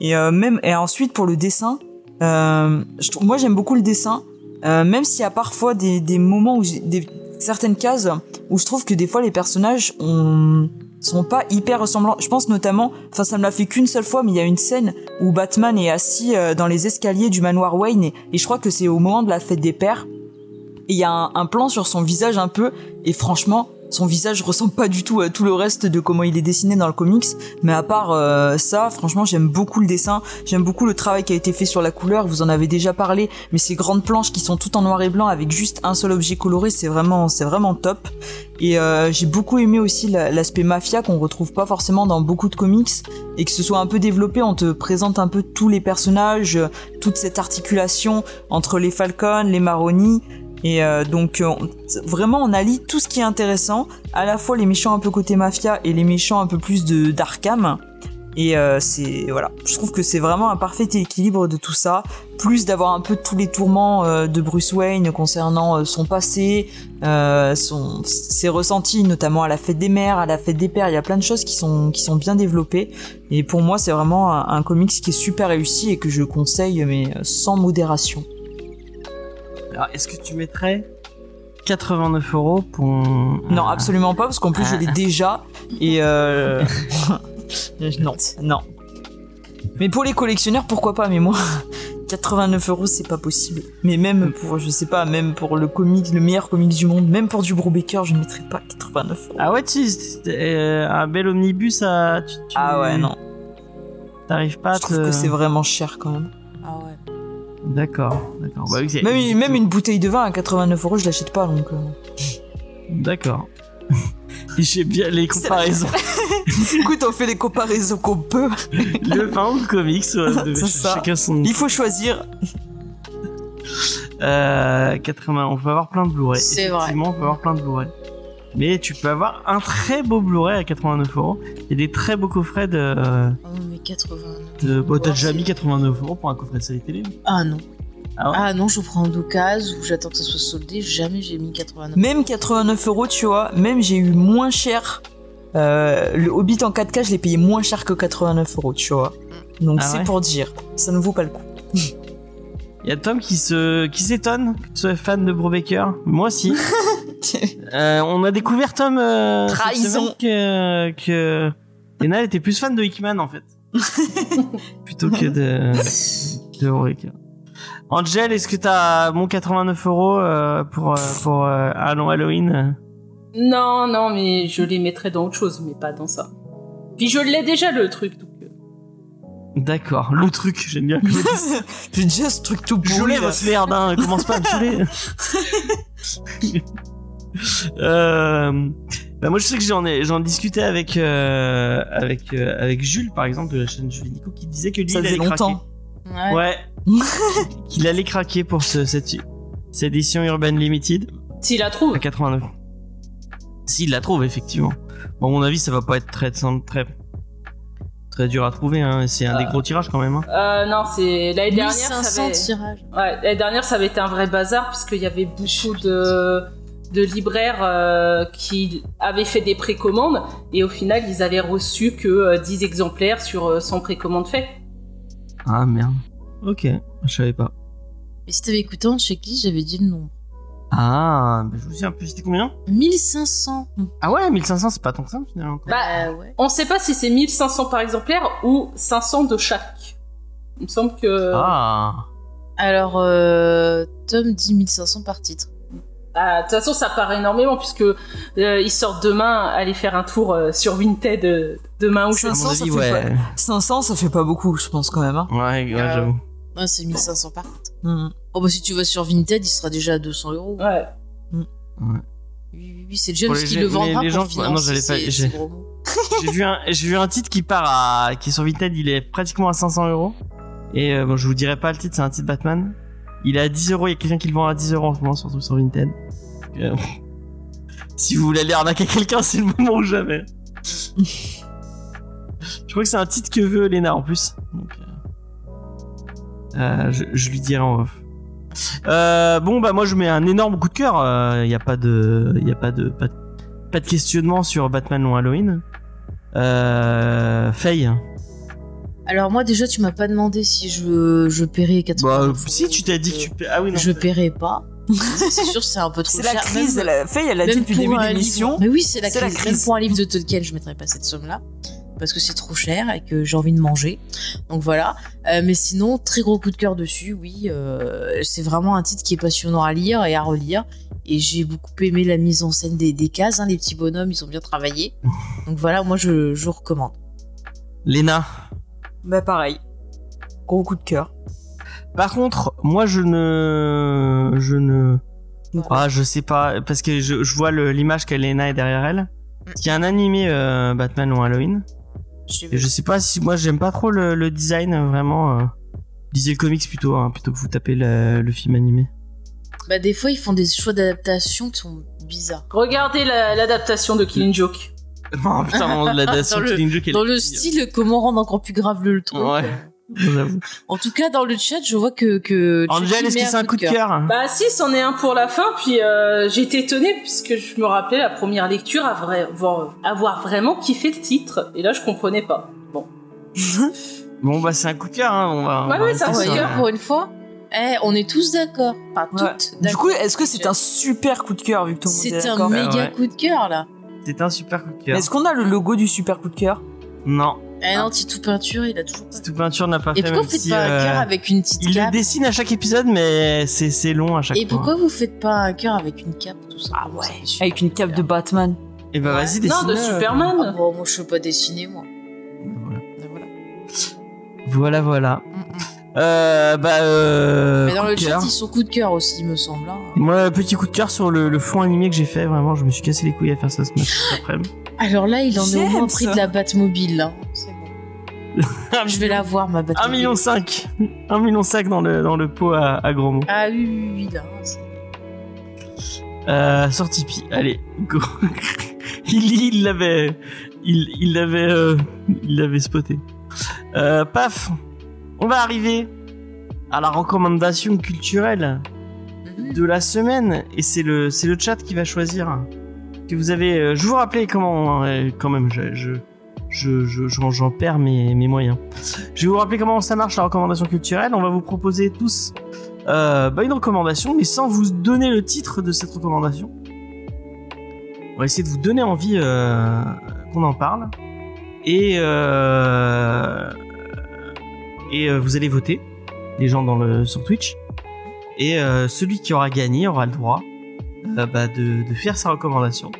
Et euh, même et ensuite pour le dessin, euh, je moi j'aime beaucoup le dessin, même s'il y a parfois des, des moments où des certaines cases où je trouve que des fois les personnages ont sont pas hyper ressemblants. Je pense notamment, enfin ça me l'a fait qu'une seule fois, mais il y a une scène où Batman est assis dans les escaliers du manoir Wayne et, et je crois que c'est au moment de la fête des pères. Et il y a un, un plan sur son visage un peu et franchement son visage ressemble pas du tout à tout le reste de comment il est dessiné dans le comics. Mais à part euh, ça, franchement, j'aime beaucoup le dessin. J'aime beaucoup le travail qui a été fait sur la couleur. Vous en avez déjà parlé. Mais ces grandes planches qui sont toutes en noir et blanc avec juste un seul objet coloré, c'est vraiment, c'est vraiment top. Et euh, j'ai beaucoup aimé aussi la- l'aspect mafia qu'on retrouve pas forcément dans beaucoup de comics et que ce soit un peu développé. On te présente un peu tous les personnages, toute cette articulation entre les Falcons, les Maroni. Et euh, donc euh, on- vraiment on allie tout ce qui est intéressant, à la fois les méchants un peu côté mafia et les méchants un peu plus de d'Arkham. Et euh, c'est voilà, je trouve que c'est vraiment un parfait équilibre de tout ça, plus d'avoir un peu tous les tourments euh, de Bruce Wayne concernant euh, son passé, euh, son ses ressentis, notamment à la fête des mères, à la fête des pères. Il y a plein de choses qui sont qui sont bien développées. Et pour moi, c'est vraiment un, un comics qui est super réussi et que je conseille, mais sans modération. Alors, est-ce que tu mettrais 89 euros pour. Non, absolument pas, parce qu'en plus je l'ai déjà. Et euh... <laughs> non, non. Mais pour les collectionneurs, pourquoi pas Mais moi, 89 euros, c'est pas possible. Mais même pour, je sais pas, même pour le comic, le meilleur comic du monde, même pour du Brubaker, je ne mettrais pas 89 euros. Ah ouais, tu, euh, un bel omnibus à. Tu, tu- Ah ouais, non. T'arrives pas à Je trouve que c'est vraiment cher quand même. Ah ouais. D'accord, d'accord. Bah. Même, même une bouteille de vin à 89 euros, je l'achète pas donc. euh. D'accord. <laughs> J'ai bien les comparaisons. <laughs> Écoute, on fait les comparaisons qu'on peut. le vin ou le comics, ouais, <laughs> ça. chacun son. Il faut choisir. Euh, 80, on peut avoir plein de Blu-ray. C'est vrai. On peut avoir plein de Blu-ray. Mais tu peux avoir un très beau Blu-ray à 89 euros et des très beaux coffrets de. Oh, mais 89. de bon, t'as déjà mis 89 euros pour un coffret de série télé Ah non. Ah ouais Ah non, je prends d'occasion ou j'attends que ça soit soldé. Jamais j'ai mis 89. Même 89 euros, tu vois, même j'ai eu moins cher. Euh, le Hobbit en 4K, je l'ai payé moins cher que 89 euros, tu vois. Donc Ah c'est ouais pour dire, ça ne vaut pas le coup. <laughs> Il y a Tom qui se qui s'étonne que tu sois fan de Brubaker. Moi aussi. <laughs> <laughs> Euh, on a découvert Tom euh, Trahison. que que Lena était plus fan de Hickman en fait <laughs> plutôt que de de Brubaker. Angel, est-ce que t'as mon 89 euros euh, pour pour Allons Halloween Non, non, mais je les mettrais dans autre chose, mais pas dans ça. Puis je l'ai déjà le truc. Donc... D'accord, le truc, j'aime bien que. <laughs> J'ai déjà ce truc tout Je pourri. l'ai là. votre merde, hein, commence pas à me. <laughs> euh, bah moi je sais que j'en ai j'en discutais avec euh, avec euh, avec Jules par exemple de la chaîne Jules Nico qui disait que lui Ça il faisait allait longtemps. craquer. Ouais. Ouais. <laughs> qu'il allait craquer pour ce, cette, cette édition Urban Limited S'il la trouve. à 89. S'il la trouve effectivement. Bon à mon avis ça va pas être très très très dur à trouver hein. c'est un des gros tirages quand même hein. Euh, non, c'est l'année dernière. ça 1500 avait... tirages. Ouais, l'année dernière, ça avait été un vrai bazar puisqu'il y avait beaucoup de, de libraires euh, qui avaient fait des précommandes et au final, ils avaient reçu que euh, 10 exemplaires sur euh, 100 précommandes faites. Ah merde. Ok, je savais pas. Et si t'avais écouté en checklist, j'avais dit le nombre. Ah, bah, je vous souviens plus, c'était combien? 1500. Ah ouais, 1500, c'est pas tant que ça finalement. Bah, ouais. On sait pas si c'est 1500 par exemplaire ou 500 de chaque. Il me semble que. Ah, Alors, euh, Tom dit 1500 par titre. Ah, De toute façon, ça paraît énormément puisque euh, ils sortent demain aller faire un tour euh, sur Vinted euh, demain ou à jeudi. mon 500, ça fait ouais. 500, ça fait pas beaucoup, je pense quand même. Hein. Ouais, ouais, Euh, j'avoue. Ouais, c'est 1500 par titre. Mhm. Oh bah si tu vas sur Vinted, il sera déjà à 200 euros. Ouais. Oui, oui, oui, c'est James Pour qui le vendra les- les pour gens- financer non, j'allais pas- ses- <laughs> j'ai- vu un, j'ai vu un titre qui part à, qui est sur Vinted, il est pratiquement à 500 euros. Et euh, bon, je vous dirai pas le titre, c'est un titre Batman. Il est à 10 euros, il y a quelqu'un qui le vend à 10 euros en ce moment, surtout sur Vinted. Euh, <laughs> si vous voulez aller arnaquer quelqu'un, c'est le moment ou jamais. <laughs> je crois que c'est un titre que veut Lena en plus. Donc, euh, euh, je, je lui dirai en off. Euh, bon bah moi je mets un énorme coup de cœur. Il y a pas de, il y a pas de, pas de, pas de questionnement sur Batman Long Halloween. Euh, Faye. Alors moi déjà tu m'as pas demandé si je, je paierais 80 Bah, si tu t'as dit que tu, ah oui non. Je paierais pas. <laughs> c'est sûr c'est un peu trop C'est la cher. crise, Même- elle a fait, elle a dit même depuis le pour début de un l'émission. Mais oui, c'est la, C'est la crise. crise. Même pour un livre de Tolkien, je mettrais pas cette somme-là. Parce que c'est trop cher et que j'ai envie de manger. Donc voilà. Euh, mais sinon, très gros coup de cœur dessus, oui. euh, c'est vraiment un titre qui est passionnant à lire et à relire. Et j'ai beaucoup aimé la mise en scène des, des cases. hein, les petits bonhommes, ils ont bien travaillé. <laughs> Donc voilà, moi je, je recommande. Lena. Bah pareil. Gros coup de cœur. Par contre, moi je ne, je ne, ah je sais pas parce que je, je vois l'image que Lena est derrière elle. Il y a un animé euh, Batman Long Halloween. Et je sais pas si moi j'aime pas trop le, le design vraiment. Euh, lisez le comics plutôt hein, plutôt que vous tapez le, le film animé. Bah, des fois, ils font des choix d'adaptation qui sont bizarres. Regardez la- l'adaptation de Killing Joke. <laughs> Oh putain, la <laughs> Dans le- Dans le style, comment rendre encore plus grave le truc. Ouais. En tout cas, dans le chat, je vois que. que Angel, est-ce que c'est un coup de cœur Bah si, c'en est un pour la fin, puis euh, j'ai été étonnée puisque je me rappelais la première lecture avoir, avoir, avoir vraiment kiffé le titre, et là je comprenais pas. Bon. <laughs> Bon bah c'est un coup de cœur, hein. on va. on Ouais, va ouais, Ah ouais, sur- va. gars, pour une fois, eh, on est tous d'accord. Enfin, Ouais. toutes Du d'accord. coup, est-ce que c'est un super coup de cœur vu que tout le monde est c'est un d'accord méga ouais. coup de cœur là. C'est un super coup de cœur. Est-ce qu'on a le logo du super coup de cœur? Non, Eh non, Titou Peinture, il a toujours pas. tout peinture n'a pas Et fait. pourquoi même vous faites si, pas un euh, cœur avec une petite Il le cape? dessine à chaque épisode, mais c'est c'est long à chaque Et fois. pourquoi vous faites pas un cœur avec une cape tout ça? Ah ouais. Avec une cape de Batman. Et bah vas-y, dessine. Non, de Superman. Ah bon, moi je sais pas dessiner moi. Voilà, Voilà. voilà. voilà. Euh, bah euh. Mais dans le chat, ils sont coup de cœur aussi, il me semble. hein. Moi, petit coup de cœur sur le, le fond animé que j'ai fait. Vraiment, je me suis cassé les couilles à faire ça ce matin cet après-midi. Alors là, il en est au moins J'aime pris ça. de la Batmobile. Là. C'est bon. <laughs> Je vais la voir, ma 1 Batmobile. million 5 1 million 5 dans le dans le pot à, à gros mots. Ah oui, oui, oui, là. c'est- Euh, sur Tipeee. Allez, go. <laughs> il il l'avait il il l'avait euh, il l'avait spoté. Euh, paf. On va arriver à la recommandation culturelle Mhm. de la semaine et c'est le c'est le chat qui va choisir. Que vous avez euh, je vous rappelais comment euh, quand même je je je je- j'en j'en perds mes mes moyens. Je vais vous rappeler comment ça marche la recommandation culturelle. On va vous proposer tous euh, bah, une recommandation, mais sans vous donner le titre de cette recommandation. On va essayer de vous donner envie euh, qu'on en parle. Et, euh, et euh, vous allez voter, les gens dans le, sur Twitch. Et euh, celui qui aura gagné aura le droit euh, bah, de, de faire sa recommandation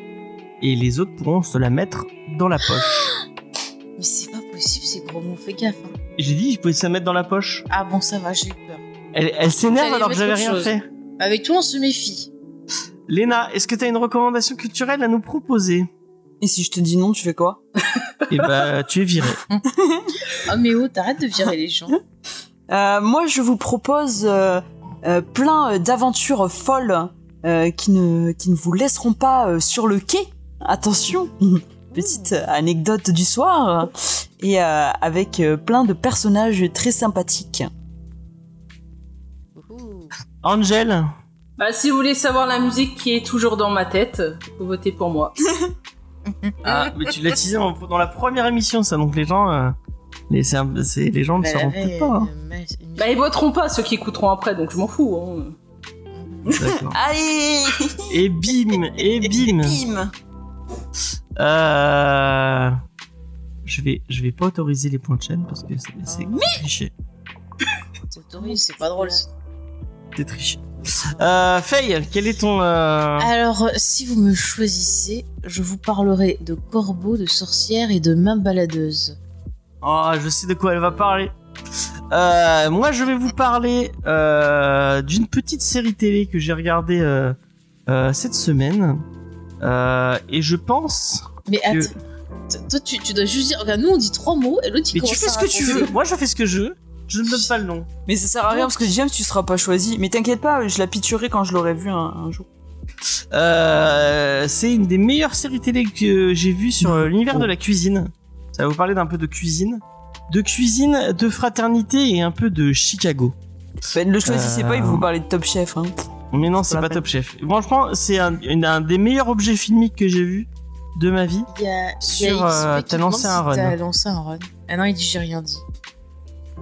et les autres pourront se la mettre dans la poche. <gasps> Mais c'est pas possible, c'est gros mot, fais gaffe. hein. J'ai dit, je pouvais se la mettre dans la poche. Ah bon, ça va, j'ai eu peur. Elle, elle s'énerve alors que mettre j'avais autre rien chose. fait. Avec toi, on se méfie. Léna, est-ce que t'as une recommandation culturelle à nous proposer? Et si je te dis non, tu fais quoi? Eh bah, tu es viré. <laughs> Ah, mais oh, t'arrêtes de virer les gens. Euh, Moi, je vous propose euh, euh, plein d'aventures folles euh, qui, ne, qui ne vous laisseront pas euh, sur le quai. Attention <laughs> Petite anecdote du soir. Et euh, avec euh, plein de personnages très sympathiques. Angel Bah, si vous voulez savoir la musique qui est toujours dans ma tête, vous votez pour moi. <laughs> <laughs> Ah, mais tu l'as teasé dans dans la première émission, ça, donc les gens... euh, les, c'est un- c'est- les gens ne Bah, se rendent peut-être pas. hein. euh, Bah, ils voteront pas ceux qui écouteront après, donc je m'en fous. Hein. D'accord. <laughs> Allez Et bim Et bim Bim Euh... Je vais, je vais pas autoriser les points de chaîne parce que c'est c'est triché. <laughs> C'est autorisé, c'est pas drôle. C'est triché. Euh, Faye, quel est ton... euh, Alors, si vous me choisissez, je vous parlerai de corbeaux, de sorcières et de mains baladeuses. Oh, je sais de quoi elle va parler. Euh, moi, je vais vous parler euh, d'une petite série télé que j'ai regardée euh, cette semaine. Et je pense... Mais Que- attends, toi, tu, tu dois juste dire. Regarde, nous, on dit trois mots et l'autre, il Mais tu fais ce que tu veux. Moi, je fais ce que je veux. Je ne donne pas le nom. Mais ça sert à rien parce que James, tu seras pas choisi. Mais t'inquiète pas, je la piturerai quand je l'aurai vu un, un jour. Euh, c'est une des meilleures séries télé que j'ai vues sur euh, l'univers de la cuisine. Ça va vous parler d'un peu de cuisine. De cuisine, de fraternité et un peu de Chicago. Ben, ne le choisissez Euh. pas, il vous parler de Top Chef. Hein. Mais non, C'est pas Top Chef. Franchement, c'est un, des meilleurs objets filmiques que j'ai vu de ma vie. Il y a, il y a Sur, XP euh, qui t'as demande lancé si un run. T'as lancé un run. Ah non, il dit j'ai rien dit.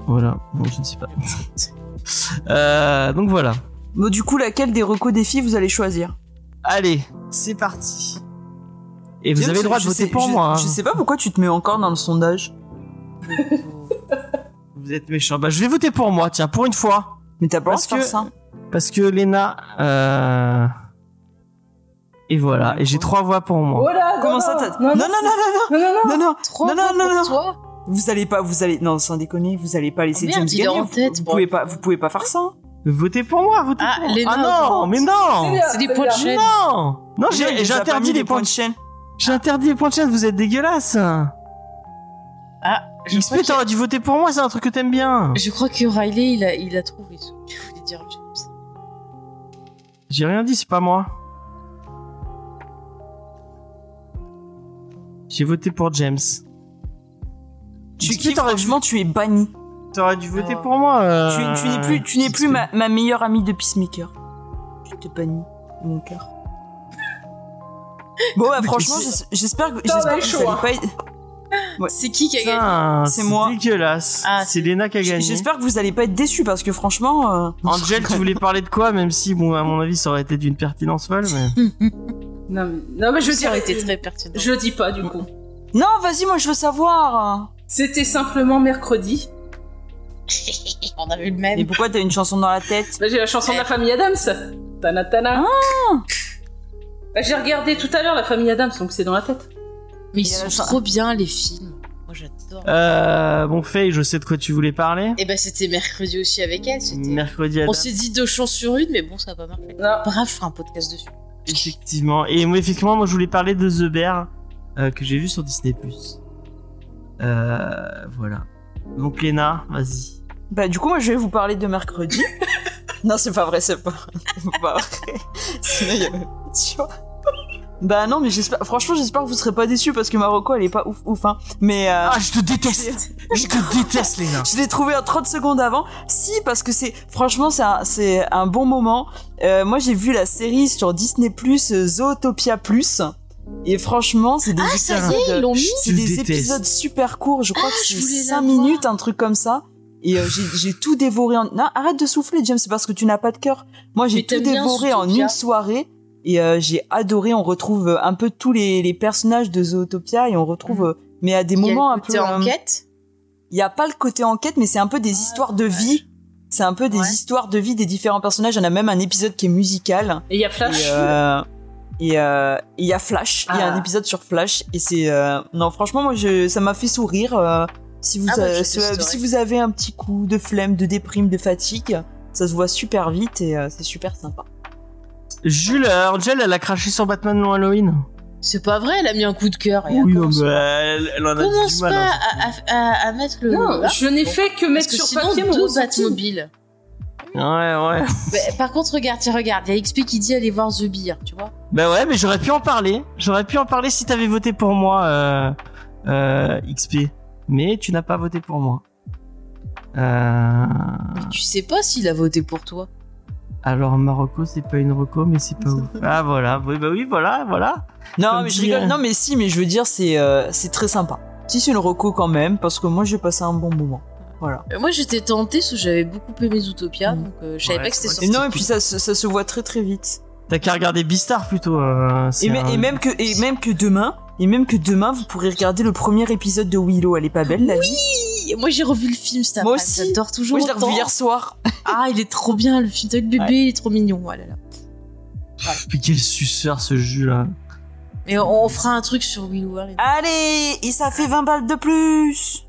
Voilà, bon, je ne sais pas. <laughs> Euh, donc voilà. Bon, du coup, laquelle des recos des filles vous allez choisir? Allez, c'est parti. Et vous avez le droit de je voter sais- pour je- moi. hein. Je sais pas pourquoi tu te mets encore dans le sondage. <laughs> Vous êtes méchant. Bah, je vais voter pour moi, tiens, pour une fois. Mais t'as pas le droit Parce de faire que- ça? Parce que Léna. Euh... Et voilà, et j'ai trois voix pour moi. Oh là, Comment non, ça non, non, Non, non, non, non, non, non, non. non, non, Trois Non, non, non, non. Vous allez pas, vous allez, non, sans déconner, vous allez pas laisser Oh merde, James il est gagner. en tête, vous, bon. pouvez pas, vous pouvez pas faire ça. Votez pour moi, votez Ah, pour moi. Ah non, mais non C'est des points de chaîne. Non Non, mis les points de chaîne. J'ai interdit les points de chaîne, vous êtes dégueulasse Ah, je XP, t'aurais dû voter pour moi, c'est un truc que t'aimes bien je crois que Riley, il a, il a trouvé ce que tu voulais dire, James. J'ai rien dit, c'est pas moi. J'ai voté pour James. Tu kiffes, franchement, tu es banni. t'aurais dû voter Oh. pour moi. euh, Tu, tu n'es plus, tu n'es plus ma, ma meilleure amie de Peacemaker. Je te bannis mon cœur. <laughs> Bon, bah, franchement, j'espère que, j'espère que chaud, vous allez pas être- <laughs> C'est qui qui a gagné C'est moi. dégueulasse. Ah, c'est Léna qui a gagné. J'espère que vous allez pas être déçus parce que franchement, euh, <laughs> Angel, tu voulais parler de quoi Même si, bon, à mon avis, ça aurait été d'une pertinence folle, mais... Non, mais, non, mais je veux Ça dire, aurait été très pertinent. je dis pas du coup. non, vas-y, moi je veux savoir. C'était simplement mercredi. <laughs> On a vu le Mais même. pourquoi t'as une chanson dans la tête Là, j'ai la chanson de la famille Adams. Tana tana. Ah. Bah, j'ai regardé tout à l'heure la famille Adams, donc c'est dans la tête. Mais ils Il y a sont trop bien, les films. Moi, j'adore. Euh, bon, Faye, je sais de quoi tu voulais parler. Et bah, c'était mercredi aussi avec elle. c'était- Mercredi à On s'est dit deux chances sur une, mais bon, ça a pas marché. Non. Bref, je ferai un podcast dessus. Effectivement. Et moi, effectivement, moi, je voulais parler de The Bear, euh, que j'ai vu sur Disney+. Euh, voilà. Donc, Léna, vas-y. Bah du coup moi je vais vous parler de mercredi. <laughs> non c'est pas vrai, c'est pas, <laughs> c'est pas vrai. Sinon il y avait... Tu vois Bah non mais j'espère, franchement j'espère que vous serez pas déçus parce que Marocco elle est pas ouf ouf hein. Mais euh, Ah, je te déteste Je te <laughs> déteste, Léna je l'ai trouvé à 30 secondes avant. Si parce que c'est, franchement c'est un, c'est un bon moment. Euh, moi j'ai vu la série sur Disney Plus, Zootopia Plus. Et franchement c'est des Ah, ça y est, épisodes- ils l'ont mis c'est Je des déteste. épisodes super courts, je crois Ah, que c'est voulais 5 la minutes, un truc comme ça. Et euh, j'ai tout dévoré en... Non, arrête de souffler, James, c'est parce que tu n'as pas de cœur. Moi, j'ai tout dévoré en une soirée. Et euh, j'ai adoré, on retrouve euh, un peu tous les, les personnages de Zootopia et on retrouve... euh, mais à des Il y a moments le un côté peu... enquête. Il n'y a pas le côté enquête, mais c'est un peu des histoires de vie. C'est un peu des Ouais. histoires de vie des différents personnages. On a même un épisode qui est musical. Et il y a Flash. Et euh, et il y a Flash, il y a un Ah. épisode sur Flash et c'est euh, non franchement moi je ça m'a fait sourire. euh, si vous Ah bah, euh, si, vous avez un petit coup de flemme, de déprime, de fatigue, ça se voit super vite et euh, c'est super sympa. Jules, euh, Angel, elle a craché sur Batman non Halloween. C'est pas vrai, elle a mis un coup de cœur. et elle Oui, non, pas. elle, elle en a Commence du mal. pas hein. à, à- à- mettre le. Non, là, je n'ai bon. fait que Parce mettre que sur sinon, papier mon deux ressenti. Ouais, ouais. Mais par contre, regarde, tiens, regarde, il y a XP qui dit aller voir The Beer, tu vois. Bah ouais, mais j'aurais pu en parler. J'aurais pu en parler si t'avais voté pour moi, euh, euh, XP. Mais tu n'as pas voté pour moi. Euh, Tu sais pas s'il a voté pour toi. alors Marocco, c'est pas une reco, mais c'est pas ouf. Ah voilà, oui, bah oui, voilà, voilà. Non Comme mais je rigole. euh, Non mais si mais je veux dire c'est euh, c'est très sympa. Si c'est une reco quand même parce que moi j'ai passé un bon moment. Voilà. Euh, Moi, j'étais tentée parce que j'avais beaucoup aimé Zootopia, Mm. donc euh, je savais Ouais, pas que c'était c'est Et sorti. non et puis ça, se- ça se voit très très vite. T'as qu'à regarder Beastar plutôt. euh, c'est Et, me- un- et même que et même que demain et même que demain vous pourrez regarder le premier épisode de Willow. Elle est pas belle la vie. Oui, Moi, j'ai revu le film cet Moi aussi. J'adore toujours. Moi je l'ai revu hier soir. <laughs> Ah, il est trop bien, le film avec bébé, Ouais. il est trop mignon. Oh là là. Puis quel suceur ce jus là. Mais on, on fera un truc sur Willow. Allez. Allez et ça fait 20 balles de plus.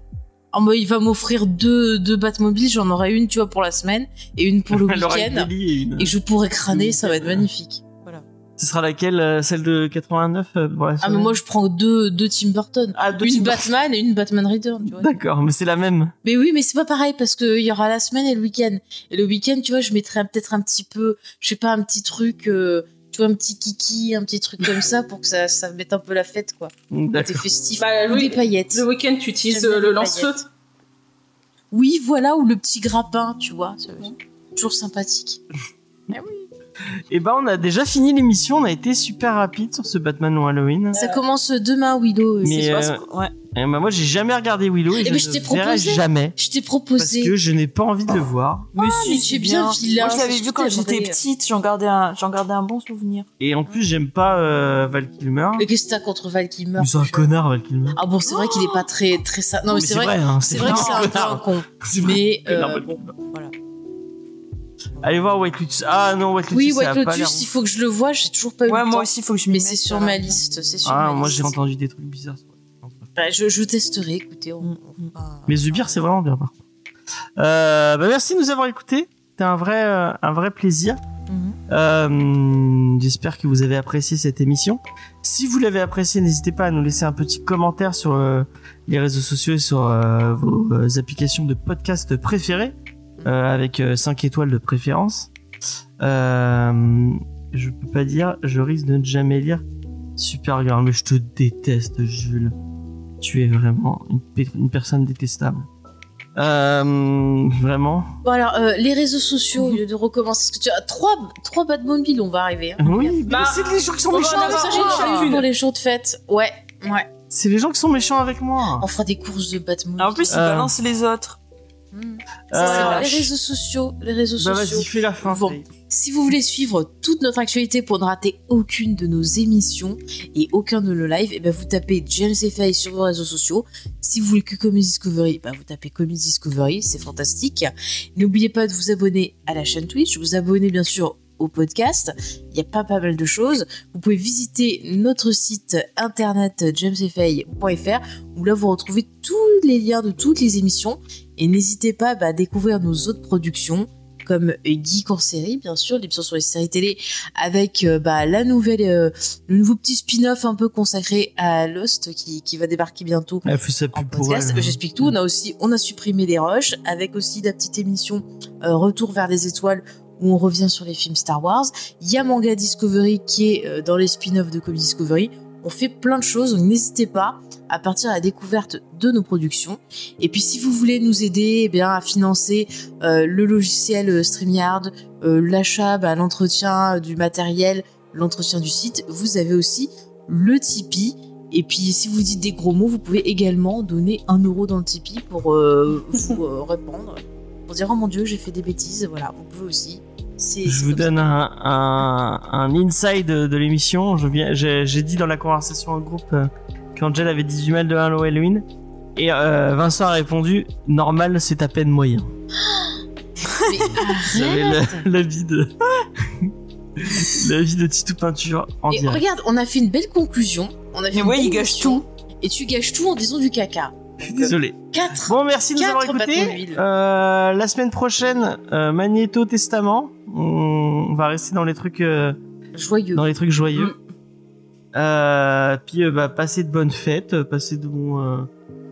Ah, bah, il va m'offrir deux, deux Batmobiles, j'en aurai une, tu vois, pour la semaine et une pour le <laughs> week-end. et une- Et je pourrai crâner, ça va être magnifique. Voilà. Ce sera laquelle euh, Celle de 89 euh, pour la Ah, mais moi, je prends deux, deux Tim Burton. Ah, deux une Tim Burton. Batman et une Batman Return, tu vois. D'accord, mais c'est la même. Mais oui, mais c'est pas pareil parce qu'il y aura la semaine et le week-end. Et le week-end, tu vois, je mettrai peut-être un petit peu, je sais pas, un petit truc, euh, un petit kiki, un petit truc comme ça pour que ça, ça mette un peu la fête, quoi. Côté D'accord. festif. Bah, ou oui, des paillettes. Le week-end, tu utilises euh, le paillettes. Oui, voilà, ou le petit grappin, tu vois. c'est Toujours sympathique. <laughs> Et ben on a déjà fini l'émission, on a été super rapide sur ce Batman non Halloween. Ça commence demain, Willow. euh, Mais, c'est- euh, Ouais. Et ben moi j'ai jamais regardé Willow et Eh je ben, je t'ai proposé. jamais Je t'ai parce proposé. que je n'ai pas envie de le voir. Mais Ah, mais tu es bien vilain, Moi je l'avais vu quand j'étais petite. J'en gardais un j'en gardais un bon souvenir. Et en plus j'aime pas euh, Val Kilmer. Mais qu'est-ce que t'as contre Val Mais C'est un connard Val Kilmer. Ah bon, c'est vrai qu'il est pas très très ça. Non, mais, c'est vrai. hein, C'est vrai que c'est un peu un con. <laughs> C'est vrai. Mais euh, Kilmer. voilà. Allez voir White Lotus. Ah non White Lotus. Oui, White Lotus, il faut que je le voie. J'ai toujours pas eu Ouais moi aussi faut que je m'y Mais mette, c'est ça sur ma liste. C'est sur Ah moi j'ai entendu des trucs bizarres. Ouais, je, je testerai. Écoutez, on, Mm, on un- Mais Zubir c'est vraiment bien par contre. Euh, bah merci de nous avoir écoutés. C'était un vrai euh, un vrai plaisir. Mhm. Euh, J'espère que vous avez apprécié cette émission. Si vous l'avez apprécié, n'hésitez pas à nous laisser un petit commentaire sur euh, les réseaux sociaux et sur vos applications de podcast préférées, avec 5 étoiles de préférence. Je peux pas dire, je risque de ne jamais lire Supergirl, mais je te déteste, Jules. Tu es vraiment une, pe- une personne détestable. Euh, vraiment. Bon alors, euh, les réseaux sociaux, au lieu de recommencer, parce que tu as trois, trois Batmobile, on va arriver. Hein. Oui, Bah, mais c'est les gens qui sont méchants avec avoir Ça, j'ai moi. chacune. pour les jours de fête. Ouais, ouais. C'est les gens qui sont méchants avec moi. On fera des courses de Batmobile. Ah, En plus il Euh. balance les autres. Mm. Euh, Ça, les réseaux sociaux, les réseaux Bah sociaux. vas-y, fais la fin. Bon. Si vous voulez suivre toute notre actualité pour ne rater aucune de nos émissions et aucun de nos lives, et ben vous tapez James sur vos réseaux sociaux. Si vous voulez que Comedy Discovery, ben vous tapez Comedy Discovery, c'est fantastique. N'oubliez pas de vous abonner à la chaîne Twitch, vous abonner bien sûr au podcast. Il y a pas pas mal de choses. Vous pouvez visiter notre site internet jamesfay.fr où là vous retrouvez tous les liens de toutes les émissions et n'hésitez pas bah, à découvrir nos autres productions comme Geek en série, bien sûr, l'émission sur les séries télé, avec euh, bah, la nouvelle, euh, le nouveau petit spin-off un peu consacré à Lost qui, qui va débarquer bientôt Elle fait sa en pub pour podcast. elle. J'explique tout. On a aussi, on a supprimé les rushs, avec aussi la petite émission euh, Retour vers les étoiles où on revient sur les films Star Wars. Il y a Manga Discovery qui est euh, dans les spin-offs de Comedy Discovery. On fait plein de choses, donc n'hésitez pas à partir à la découverte de nos productions. Et puis si vous voulez nous aider eh bien, à financer euh, le logiciel euh, StreamYard, euh, l'achat, bah, l'entretien du matériel, l'entretien du site, vous avez aussi le Tipeee. Et puis si vous dites des gros mots, vous pouvez également donner un euro dans le Tipeee pour vous euh, répondre. Pour dire oh mon dieu, j'ai fait des bêtises. Voilà, vous pouvez aussi. Je vous donne un, un, un inside de, de l'émission. J'ai, dit dans la conversation au groupe euh, qu'Angel avait 18 mal de Halo Halloween. Et euh, Vincent a répondu normal, c'est à peine moyen. <gasps> Le- l'avis <laughs> de. La vie de Titou Peinture en Et direct. regarde, on a fait une belle conclusion. On a fait Mais ouais, il gâche tout. Et tu gâches tout en disant du caca. Désolé. 4 Bon, merci de nous avoir écoutés. Euh, la semaine prochaine, euh, Magneto Testament. On va rester dans les trucs, euh, joyeux. dans les trucs joyeux. Mm. Euh, puis, euh, bah, passez de bonnes fêtes, passez de euh,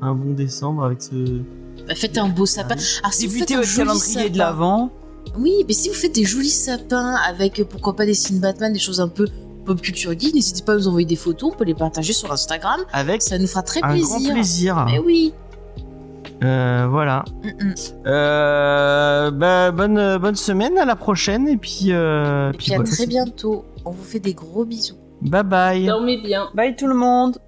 un bon décembre avec ce. Bah, faites un beau sapin. Alors, si vous faites Débutez un calendrier sapin, de l'avant. Oui, mais si vous faites des jolis sapins avec pourquoi pas des signes Batman, des choses un peu pop culture geek, n'hésitez pas à nous envoyer des photos, on peut les partager sur Instagram, Avec ça nous fera très un plaisir. grand plaisir. Mais oui. Euh, voilà. Mm, mm. Euh, bah, bonne, bonne semaine, à la prochaine. Et puis, euh, Et puis à voilà, très bientôt. On vous fait des gros bisous. Bye bye. Dormez bien. Bye tout le monde